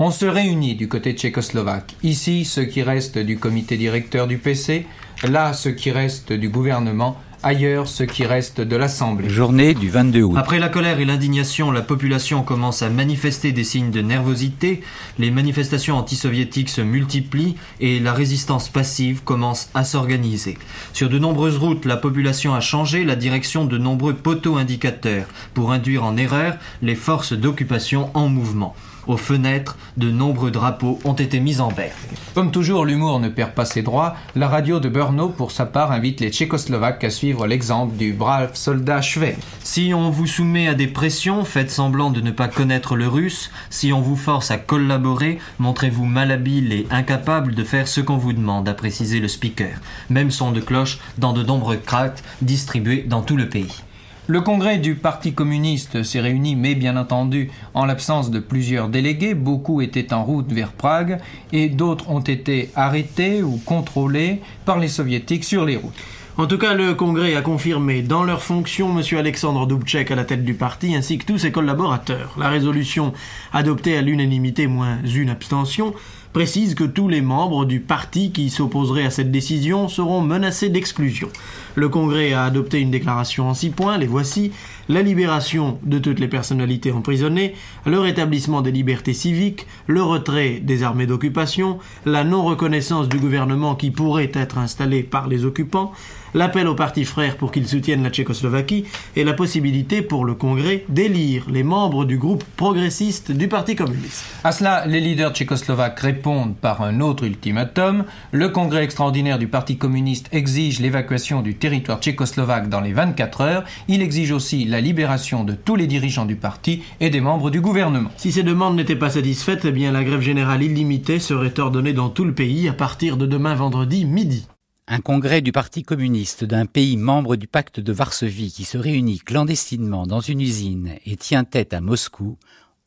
On se réunit du côté tchécoslovaque. Ici, ceux qui restent du comité directeur du PC, là, ceux qui restent du gouvernement, ailleurs ce qui reste de l'Assemblée. Journée du 22 août. Après la colère et l'indignation, la population commence à manifester des signes de nervosité, les manifestations antisoviétiques se multiplient et la résistance passive commence à s'organiser. Sur de nombreuses routes, la population a changé la direction de nombreux poteaux indicateurs pour induire en erreur les forces d'occupation en mouvement. Aux fenêtres, de nombreux drapeaux ont été mis en vert. Comme toujours, l'humour ne perd pas ses droits. La radio de Brno, pour sa part, invite les Tchécoslovaques à suivre l'exemple du brave soldat Schwe. Si on vous soumet à des pressions, faites semblant de ne pas connaître le russe. Si on vous force à collaborer, montrez-vous malhabile et incapable de faire ce qu'on vous demande, a précisé le speaker. Même son de cloche dans de nombreux cracks distribués dans tout le pays. Le congrès du Parti communiste s'est réuni, mais bien entendu, en l'absence de plusieurs délégués, beaucoup étaient en route vers Prague et d'autres ont été arrêtés ou contrôlés par les soviétiques sur les routes. En tout cas, le Congrès a confirmé dans leur fonction M. Alexandre Dubček à la tête du parti ainsi que tous ses collaborateurs. La résolution adoptée à l'unanimité moins une abstention précise que tous les membres du parti qui s'opposeraient à cette décision seront menacés d'exclusion. Le Congrès a adopté une déclaration en six points, les voici la libération de toutes les personnalités emprisonnées, le rétablissement des libertés civiques, le retrait des armées d'occupation, la non-reconnaissance du gouvernement qui pourrait être installé par les occupants, l'appel aux partis frères pour qu'ils soutiennent la Tchécoslovaquie et la possibilité pour le Congrès d'élire les membres du groupe progressiste du Parti communiste. À cela, les leaders tchécoslovaques répondent par un autre ultimatum. Le Congrès extraordinaire du Parti communiste exige l'évacuation du territoire tchécoslovaque dans les 24 heures. Il exige aussi la libération de tous les dirigeants du parti et des membres du gouvernement. Si ces demandes n'étaient pas satisfaites, eh bien la grève générale illimitée serait ordonnée dans tout le pays à partir de demain vendredi midi. Un congrès du Parti communiste d'un pays membre du pacte de Varsovie qui se réunit clandestinement dans une usine et tient tête à Moscou,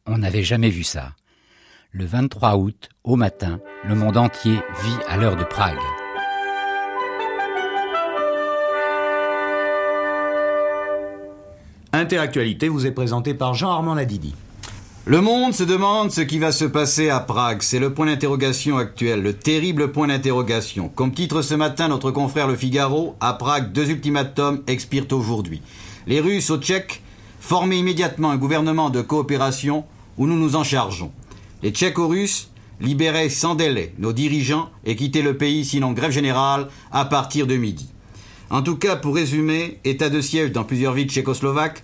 on n'avait jamais vu ça. Le 23 août, au matin, le monde entier vit à l'heure de Prague. Interactualité vous est présenté par Jean-Armand Ladidi. Le monde se demande ce qui va se passer à Prague. C'est le point d'interrogation actuel, le terrible point d'interrogation. Comme titre ce matin notre confrère Le Figaro, à Prague, deux ultimatums expirent aujourd'hui. Les Russes aux Tchèques, former immédiatement un gouvernement de coopération où nous nous en chargeons. Les Tchéco-Russes, libérer sans délai nos dirigeants et quitter le pays sinon grève générale à partir de midi. En tout cas, pour résumer, état de siège dans plusieurs villes tchécoslovaques,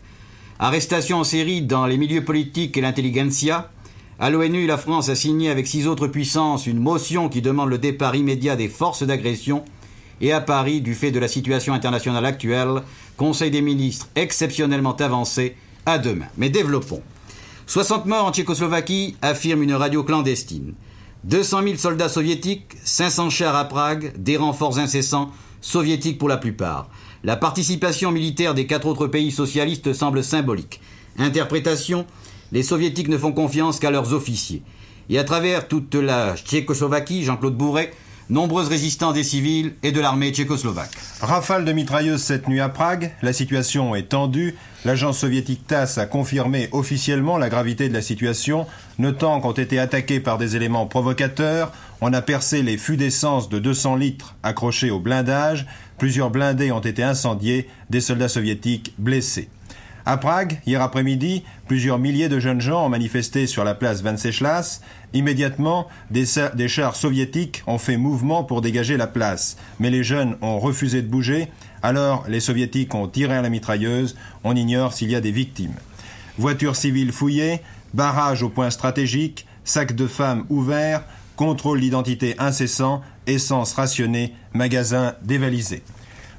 Arrestation en série dans les milieux politiques et l'intelligentsia. À l'ONU, la France a signé avec six autres puissances une motion qui demande le départ immédiat des forces d'agression. Et à Paris, du fait de la situation internationale actuelle, Conseil des ministres exceptionnellement avancé à demain. Mais développons. 60 morts en Tchécoslovaquie, affirme une radio clandestine. 200 000 soldats soviétiques, 500 chars à Prague, des renforts incessants, soviétiques pour la plupart. La participation militaire des quatre autres pays socialistes semble symbolique. Interprétation les soviétiques ne font confiance qu'à leurs officiers. Et à travers toute la Tchécoslovaquie, Jean-Claude Bourret, nombreuses résistants des civils et de l'armée tchécoslovaque. Rafale de mitrailleuses cette nuit à Prague, la situation est tendue. L'agence soviétique TASS a confirmé officiellement la gravité de la situation, notant qu'ont été attaqués par des éléments provocateurs. On a percé les fûts d'essence de 200 litres accrochés au blindage Plusieurs blindés ont été incendiés, des soldats soviétiques blessés. À Prague, hier après-midi, plusieurs milliers de jeunes gens ont manifesté sur la place Venceslas. Immédiatement, des, des, chars soviétiques ont fait mouvement pour dégager la place. Mais les jeunes ont refusé de bouger, alors les soviétiques ont tiré à la mitrailleuse. On ignore s'il y a des victimes. Voitures civiles fouillées, barrages au point stratégique, sacs de femmes ouverts, contrôle d'identité incessant, essence rationnée, magasins dévalisés.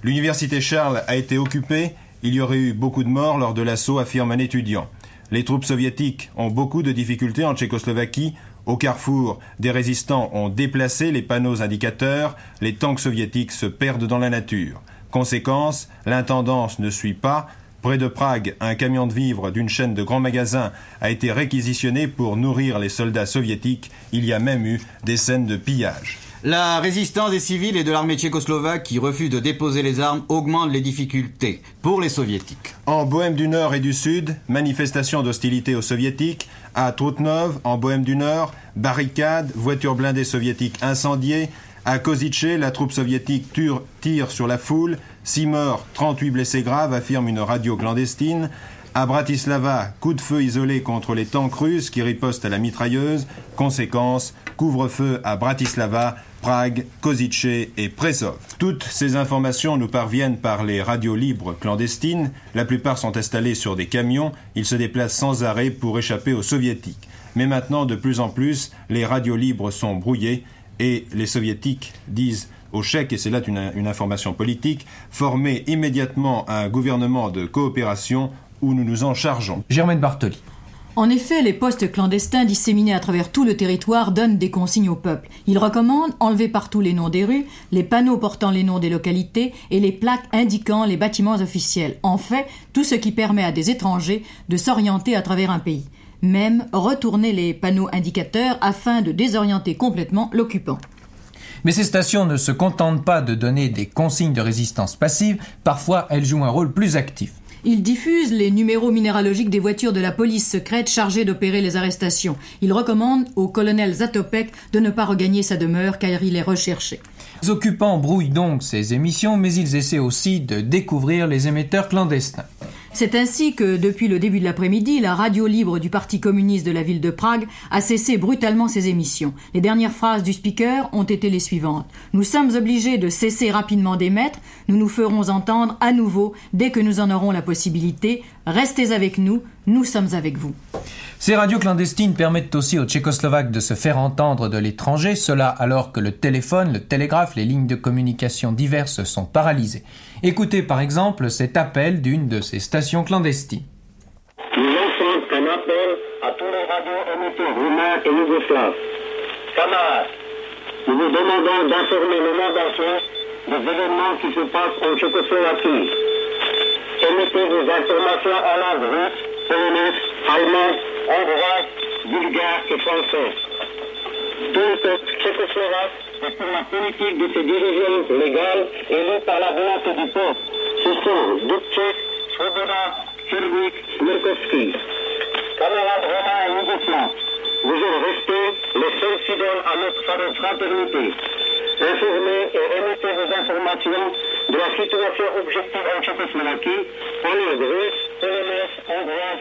L'université Charles a été occupée, il y aurait eu beaucoup de morts lors de l'assaut, affirme un étudiant. Les troupes soviétiques ont beaucoup de difficultés en Tchécoslovaquie. Au carrefour, des résistants ont déplacé les panneaux indicateurs, les tanks soviétiques se perdent dans la nature. Conséquence, l'intendance ne suit pas, Près de Prague, un camion de vivres d'une chaîne de grands magasins a été réquisitionné pour nourrir les soldats soviétiques. Il y a même eu des scènes de pillage. La résistance des civils et de l'armée tchécoslovaque qui refuse de déposer les armes augmente les difficultés pour les soviétiques. En Bohème du Nord et du Sud, manifestation d'hostilité aux soviétiques. À Trutnov, en Bohème du Nord, barricades, voitures blindées soviétiques incendiées. À Kozice, la troupe soviétique tire sur la foule. 6 morts, 38 blessés graves, affirme une radio clandestine. À Bratislava, coup de feu isolé contre les tanks russes qui ripostent à la mitrailleuse. Conséquence, couvre-feu à Bratislava, Prague, Kozice et Presov. Toutes ces informations nous parviennent par les radios libres clandestines. La plupart sont installées sur des camions. Ils se déplacent sans arrêt pour échapper aux soviétiques. Mais maintenant, de plus en plus, les radios libres sont brouillées et les soviétiques disent au Tchèques, et c'est là une, information politique, former immédiatement un gouvernement de coopération où nous nous en chargeons. Germaine Bartoli. En effet, les postes clandestins disséminés à travers tout le territoire donnent des consignes au peuple. Ils recommandent enlever partout les noms des rues, les panneaux portant les noms des localités et les plaques indiquant les bâtiments officiels. En fait, tout ce qui permet à des étrangers de s'orienter à travers un pays. Même retourner les panneaux indicateurs afin de désorienter complètement l'occupant. Mais ces stations ne se contentent pas de donner des consignes de résistance passive, parfois elles jouent un rôle plus actif. Ils diffusent les numéros minéralogiques des voitures de la police secrète chargées d'opérer les arrestations. Ils recommandent au colonel Zatopek de ne pas regagner sa demeure car il est recherché. Les occupants brouillent donc ces émissions, mais ils essaient aussi de découvrir les émetteurs clandestins. C'est ainsi que, depuis le début de l'après-midi, la radio libre du Parti communiste de la ville de Prague a cessé brutalement ses émissions. Les dernières phrases du speaker ont été les suivantes. Nous sommes obligés de cesser rapidement d'émettre. Nous nous ferons entendre à nouveau dès que nous en aurons la possibilité. Restez avec nous. Nous sommes avec vous. Ces radios clandestines permettent aussi aux Tchécoslovaques de se faire entendre de l'étranger, cela alors que le téléphone, le télégraphe, les lignes de communication diverses sont paralysées. Écoutez par exemple cet appel d'une de ces stations clandestines. Nous lançons un appel à tous les radios émetteurs roumains et yougoslaves. Camarades, nous vous demandons d'informer le monde entier des événements qui se passent en Tchécoslovaquie. Émettez vos informations en langue russe, polonaise, allemande, hongroise, bulgare et française. Tout le peuple tchécoslovaque est pour la politique de ses dirigeants légaux élus par la volonté du peuple. Ce sont Dubček, Svoboda, Kirvik, Merkovski. Camarades romains et yougoslaves, vous êtes restés les seuls fidèles à notre fraternité. Informez et émettez vos informations de la situation objective en Tchécoslovaquie, hongroise,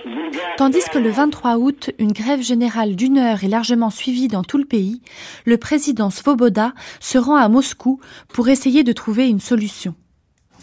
bulgare. Tandis que le 23 août, une grève générale d'une heure est largement suivie dans tout le pays, le président Svoboda se rend à Moscou pour essayer de trouver une solution.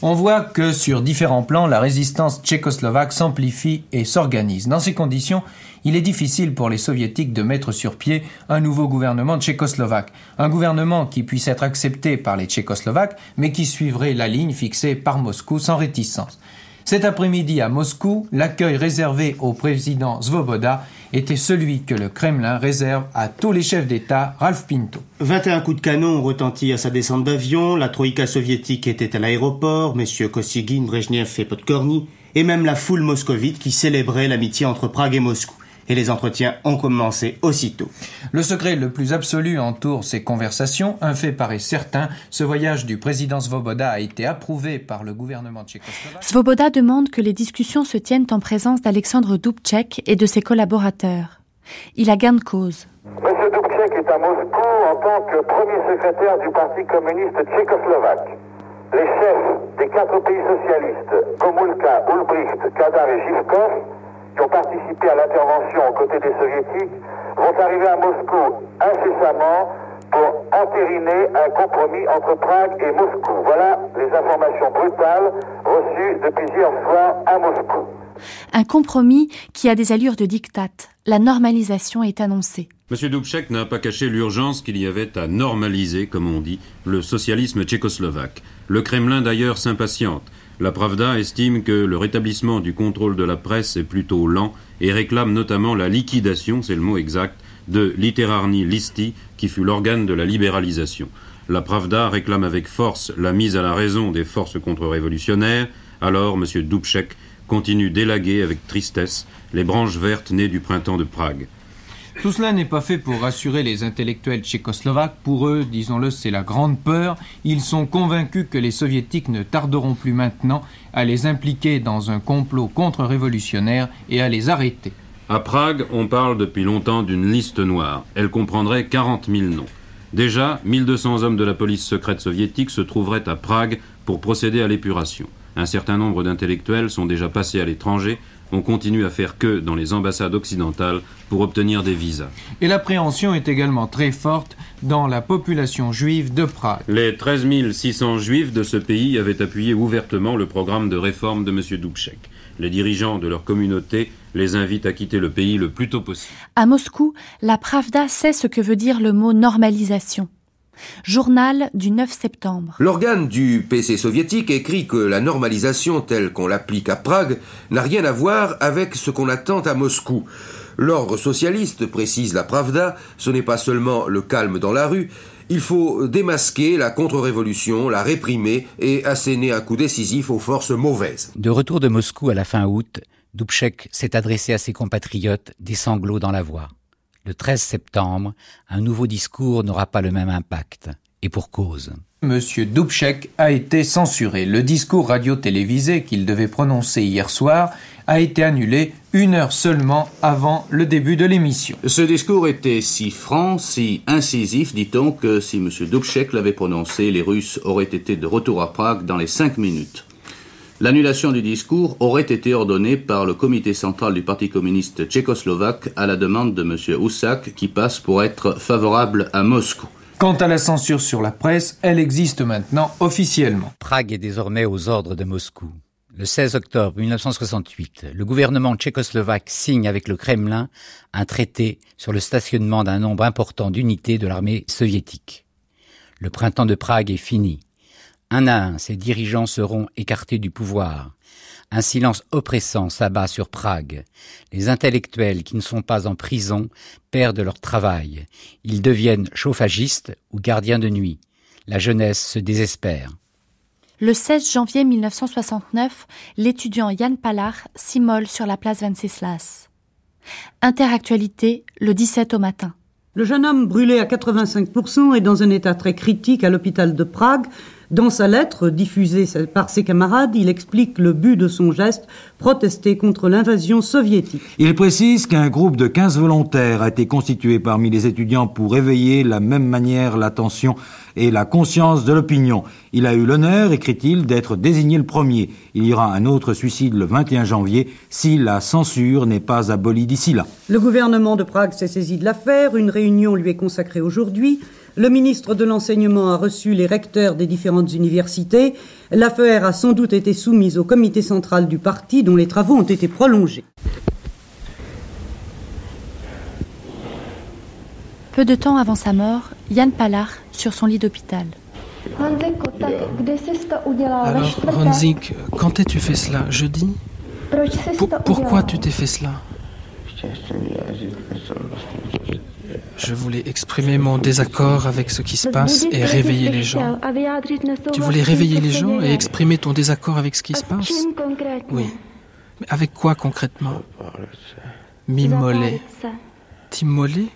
On voit que sur différents plans, la résistance tchécoslovaque s'amplifie et s'organise. Dans ces conditions, il est difficile pour les soviétiques de mettre sur pied un nouveau gouvernement tchécoslovaque. Un gouvernement qui puisse être accepté par les tchécoslovaques, mais qui suivrait la ligne fixée par Moscou sans réticence. Cet après-midi à Moscou, l'accueil réservé au président Svoboda était celui que le Kremlin réserve à tous les chefs d'État, Ralph Pinto. 21 coups de canon ont retenti à sa descente d'avion, la troïka soviétique était à l'aéroport, messieurs Kosygin, Brezhnev et Podkorny, et même la foule moscovite qui célébrait l'amitié entre Prague et Moscou et les entretiens ont commencé aussitôt. Le secret le plus absolu entoure ces conversations. Un fait paraît certain, ce voyage du président Svoboda a été approuvé par le gouvernement tchécoslovaque. Svoboda demande que les discussions se tiennent en présence d'Alexandre Dubček et de ses collaborateurs. Il a gain de cause. Monsieur Dubček est à Moscou en tant que premier secrétaire du Parti communiste tchécoslovaque. Les chefs des quatre pays socialistes, Gomulka, Ulbricht, Kadar et Zhivkov, qui ont participé à l'intervention aux côtés des soviétiques vont arriver à Moscou incessamment pour entériner un compromis entre Prague et Moscou. Voilà les informations brutales reçues depuis hier soir à Moscou. Un compromis qui a des allures de diktat. La normalisation est annoncée. M. Dubček n'a pas caché l'urgence qu'il y avait à normaliser, comme on dit, le socialisme tchécoslovaque. Le Kremlin d'ailleurs s'impatiente. La Pravda estime que le rétablissement du contrôle de la presse est plutôt lent et réclame notamment la liquidation, c'est le mot exact, de Literarni Listi, qui fut l'organe de la libéralisation. La Pravda réclame avec force la mise à la raison des forces contre-révolutionnaires, alors M. Dubček continue d'élaguer avec tristesse les branches vertes nées du printemps de Prague. Tout cela n'est pas fait pour rassurer les intellectuels tchécoslovaques. Pour eux, disons-le, c'est la grande peur. Ils sont convaincus que les soviétiques ne tarderont plus maintenant à les impliquer dans un complot contre-révolutionnaire et à les arrêter. À Prague, on parle depuis longtemps d'une liste noire. Elle comprendrait 40 000 noms. Déjà, 1200 hommes de la police secrète soviétique se trouveraient à Prague pour procéder à l'épuration. Un certain nombre d'intellectuels sont déjà passés à l'étranger on continue à faire que dans les ambassades occidentales pour obtenir des visas. Et l'appréhension est également très forte dans la population juive de Prague. Les 13 600 juifs de ce pays avaient appuyé ouvertement le programme de réforme de M. Dubček. Les dirigeants de leur communauté les invitent à quitter le pays le plus tôt possible. À Moscou, la Pravda sait ce que veut dire le mot normalisation. Journal du 9 septembre. L'organe du PC soviétique écrit que la normalisation telle qu'on l'applique à Prague n'a rien à voir avec ce qu'on attend à Moscou. L'ordre socialiste, précise la Pravda, ce n'est pas seulement le calme dans la rue, il faut démasquer la contre-révolution, la réprimer et asséner un coup décisif aux forces mauvaises. De retour de Moscou à la fin août, Dubček s'est adressé à ses compatriotes, des sanglots dans la voix le 13 septembre, un nouveau discours n'aura pas le même impact. Et pour cause. Monsieur Dubček a été censuré. Le discours radio-télévisé qu'il devait prononcer hier soir a été annulé une heure seulement avant le début de l'émission. Ce discours était si franc, si incisif, dit-on, que si M. Dubček l'avait prononcé, les Russes auraient été de retour à Prague dans les cinq minutes. L'annulation du discours aurait été ordonnée par le comité central du Parti communiste tchécoslovaque à la demande de M. Houssac qui passe pour être favorable à Moscou. Quant à la censure sur la presse, elle existe maintenant officiellement. Prague est désormais aux ordres de Moscou. Le 16 octobre 1968, le gouvernement tchécoslovaque signe avec le Kremlin un traité sur le stationnement d'un nombre important d'unités de l'armée soviétique. Le printemps de Prague est fini. Un à un, ses dirigeants seront écartés du pouvoir. Un silence oppressant s'abat sur Prague. Les intellectuels qui ne sont pas en prison perdent leur travail. Ils deviennent chauffagistes ou gardiens de nuit. La jeunesse se désespère. Le 16 janvier 1969, l'étudiant Yann Pallard s'immole sur la place Venceslas. Interactualité, le 17 au matin. Le jeune homme brûlé à 85% est dans un état très critique à l'hôpital de Prague. Dans sa lettre diffusée par ses camarades, il explique le but de son geste, protester contre l'invasion soviétique. Il précise qu'un groupe de 15 volontaires a été constitué parmi les étudiants pour éveiller la même manière l'attention et la conscience de l'opinion. Il a eu l'honneur, écrit-il, d'être désigné le premier. Il y aura un autre suicide le 21 janvier si la censure n'est pas abolie d'ici là. Le gouvernement de Prague s'est saisi de l'affaire. Une réunion lui est consacrée aujourd'hui. Le ministre de l'Enseignement a reçu les recteurs des différentes universités. L'affaire a sans doute été soumise au comité central du parti dont les travaux ont été prolongés. Peu de temps avant sa mort, Yann Pallard sur son lit d'hôpital. Alors, Honzik, quand as-tu fait cela Jeudi Pour- Pourquoi tu t'es fait cela Je voulais exprimer mon désaccord avec ce qui se passe et réveiller les gens. Tu voulais réveiller les gens et exprimer ton désaccord avec ce qui se passe? Oui. Mais avec quoi concrètement? M'immoler. T'immoler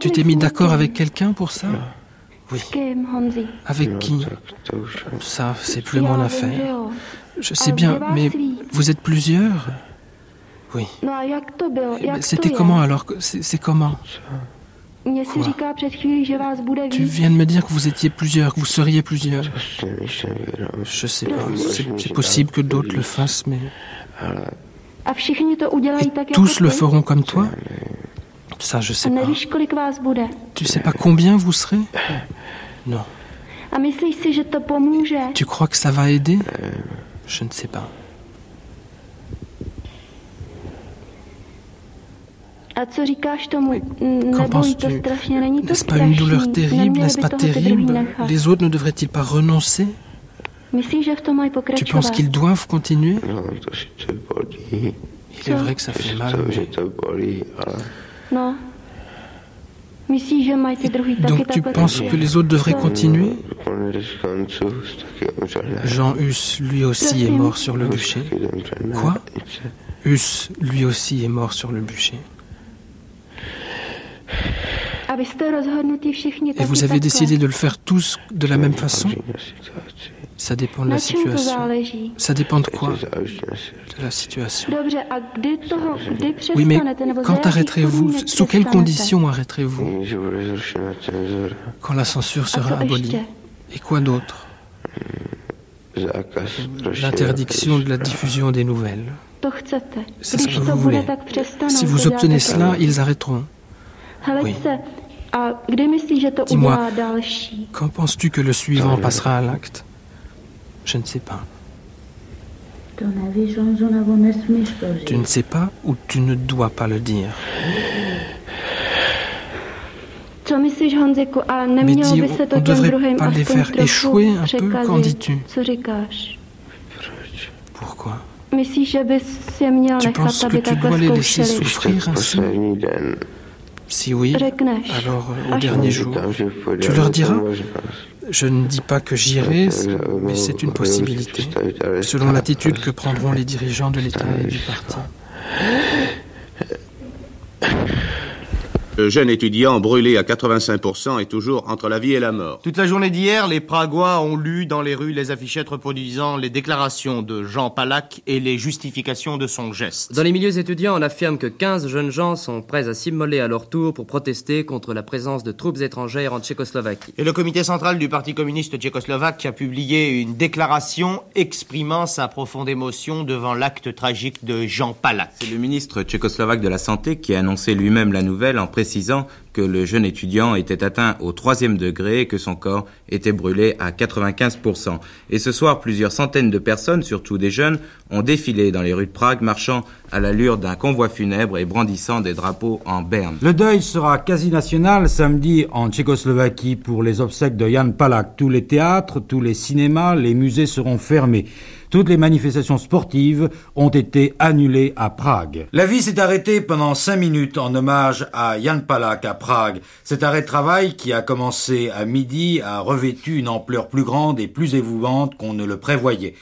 Tu t'es mis d'accord avec quelqu'un pour ça? Oui. Avec qui? Ça, c'est plus mon affaire. Je sais bien, mais vous êtes plusieurs? Oui. C'était comment alors C'est comment Tu viens de me dire que vous étiez plusieurs, que vous seriez plusieurs. Je sais pas, c'est possible que d'autres le fassent, mais tous le feront comme toi Ça, je sais pas. Tu sais pas combien vous serez Non. Tu crois que ça va aider Je ne sais pas. Qu'en penses-tu N'est-ce pas une douleur terrible N'est-ce pas terrible. Les autres ne devraient-ils pas renoncer? Tu penses qu'ils doivent continuer? Il est vrai que ça fait mal. Donc tu penses que les autres devraient continuer? Jean Hus, lui aussi, est mort sur le bûcher. Quoi? Hus, lui aussi, est mort sur le bûcher. Et vous avez décidé de le faire tous de la même façon? Ça dépend de la situation. Ça dépend de quoi? De la situation. Oui, mais quand arrêterez-vous? Sous quelles conditions arrêterez-vous? Quand la censure sera abolie. Et quoi d'autre? L'interdiction de la diffusion des nouvelles. C'est ce que vous voulez. Si vous obtenez cela, ils arrêteront. Oui. Dis-moi, quand penses-tu que le suivant passera à l'acte? Je ne sais pas. Tu ne sais pas ou tu ne dois pas le dire. Mais dis, on ne devrait pas les faire échouer un peu Qu'en dis-tu? Pourquoi? Tu penses que tu dois les laisser souffrir ainsi? Si oui, alors euh, au dernier jour, tu leur diras Je ne dis pas que j'irai, mais c'est une possibilité, selon l'attitude que prendront les dirigeants de l'État et du parti. Le jeune étudiant brûlé à 85% est toujours entre la vie et la mort. Toute la journée d'hier, les Pragois ont lu dans les rues les affichettes reproduisant les déclarations de Jean Palac et les justifications de son geste. Dans les milieux étudiants, on affirme que 15 jeunes gens sont prêts à s'immoler à leur tour pour protester contre la présence de troupes étrangères en Tchécoslovaquie. Et le comité central du Parti communiste tchécoslovaque a publié une déclaration exprimant sa profonde émotion devant l'acte tragique de Jean Palac. C'est le ministre tchécoslovaque de la Santé qui a annoncé lui-même la nouvelle en précisant que le jeune étudiant était atteint au troisième degré et que son corps était brûlé à 95%. Et ce soir, plusieurs centaines de personnes, surtout des jeunes, ont défilé dans les rues de Prague, marchant à l'allure d'un convoi funèbre et brandissant des drapeaux en berne. Le deuil sera quasi national samedi en Tchécoslovaquie pour les obsèques de Jan Palak. Tous les théâtres, tous les cinémas, les musées seront fermés. Toutes les manifestations sportives ont été annulées à Prague. La vie s'est arrêtée pendant cinq minutes en hommage à Jan Palak à Prague. Cet arrêt de travail, qui a commencé à midi, a revêtu une ampleur plus grande et plus émouvante qu'on ne le prévoyait.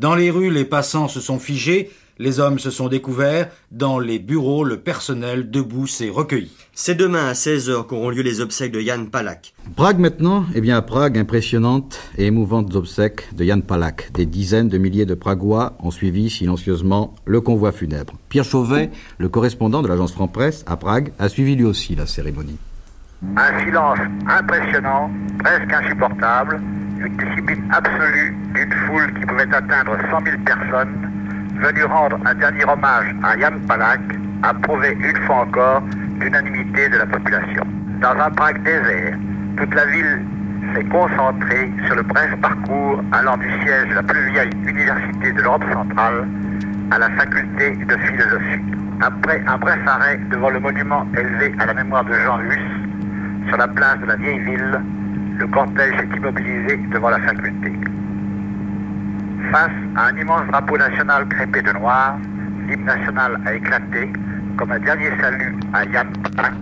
Dans les rues, les passants se sont figés, les hommes se sont découverts, dans les bureaux, le personnel debout s'est recueilli. C'est demain à 16h qu'auront lieu les obsèques de Jan Palak. Prague maintenant Eh bien à Prague, impressionnantes et émouvantes obsèques de Jan Palak. Des dizaines de milliers de Pragois ont suivi silencieusement le convoi funèbre. Pierre Chauvet, le correspondant de l'agence France-Presse à Prague, a suivi lui aussi la cérémonie. Un silence impressionnant, presque insupportable, une discipline absolue d'une foule qui pouvait atteindre 100 000 personnes, venue rendre un dernier hommage à Jan Palak, a prouvé une fois encore l'unanimité de la population. Dans un Prague désert, toute la ville s'est concentrée sur le bref parcours allant du siège de la plus vieille université de l'Europe centrale à la faculté de philosophie. Après un bref arrêt devant le monument élevé à la mémoire de Jean Hus, sur la place de la vieille ville, le cortège s'est immobilisé devant la faculté. Face à un immense drapeau national crépé de noir, l'hymne national a éclaté comme un dernier salut à Palak.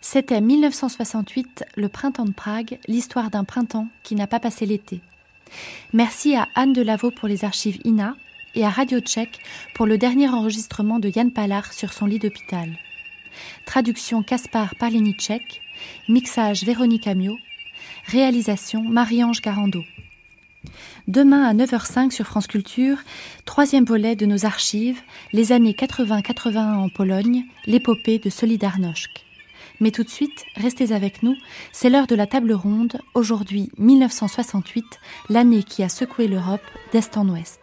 C'était 1968, le printemps de Prague, l'histoire d'un printemps qui n'a pas passé l'été. Merci à Anne Delavaux pour les archives INA et à Radio Tchèque pour le dernier enregistrement de Jan Palar sur son lit d'hôpital. Traduction Kaspar Parlenicek, mixage Véronique Amiot, réalisation Marie-Ange Garando. Demain à 9h05 sur France Culture, troisième volet de nos archives, les années 80-81 en Pologne, l'épopée de Solidarność. Mais tout de suite, restez avec nous, c'est l'heure de la table ronde, aujourd'hui 1968, l'année qui a secoué l'Europe d'Est en Ouest.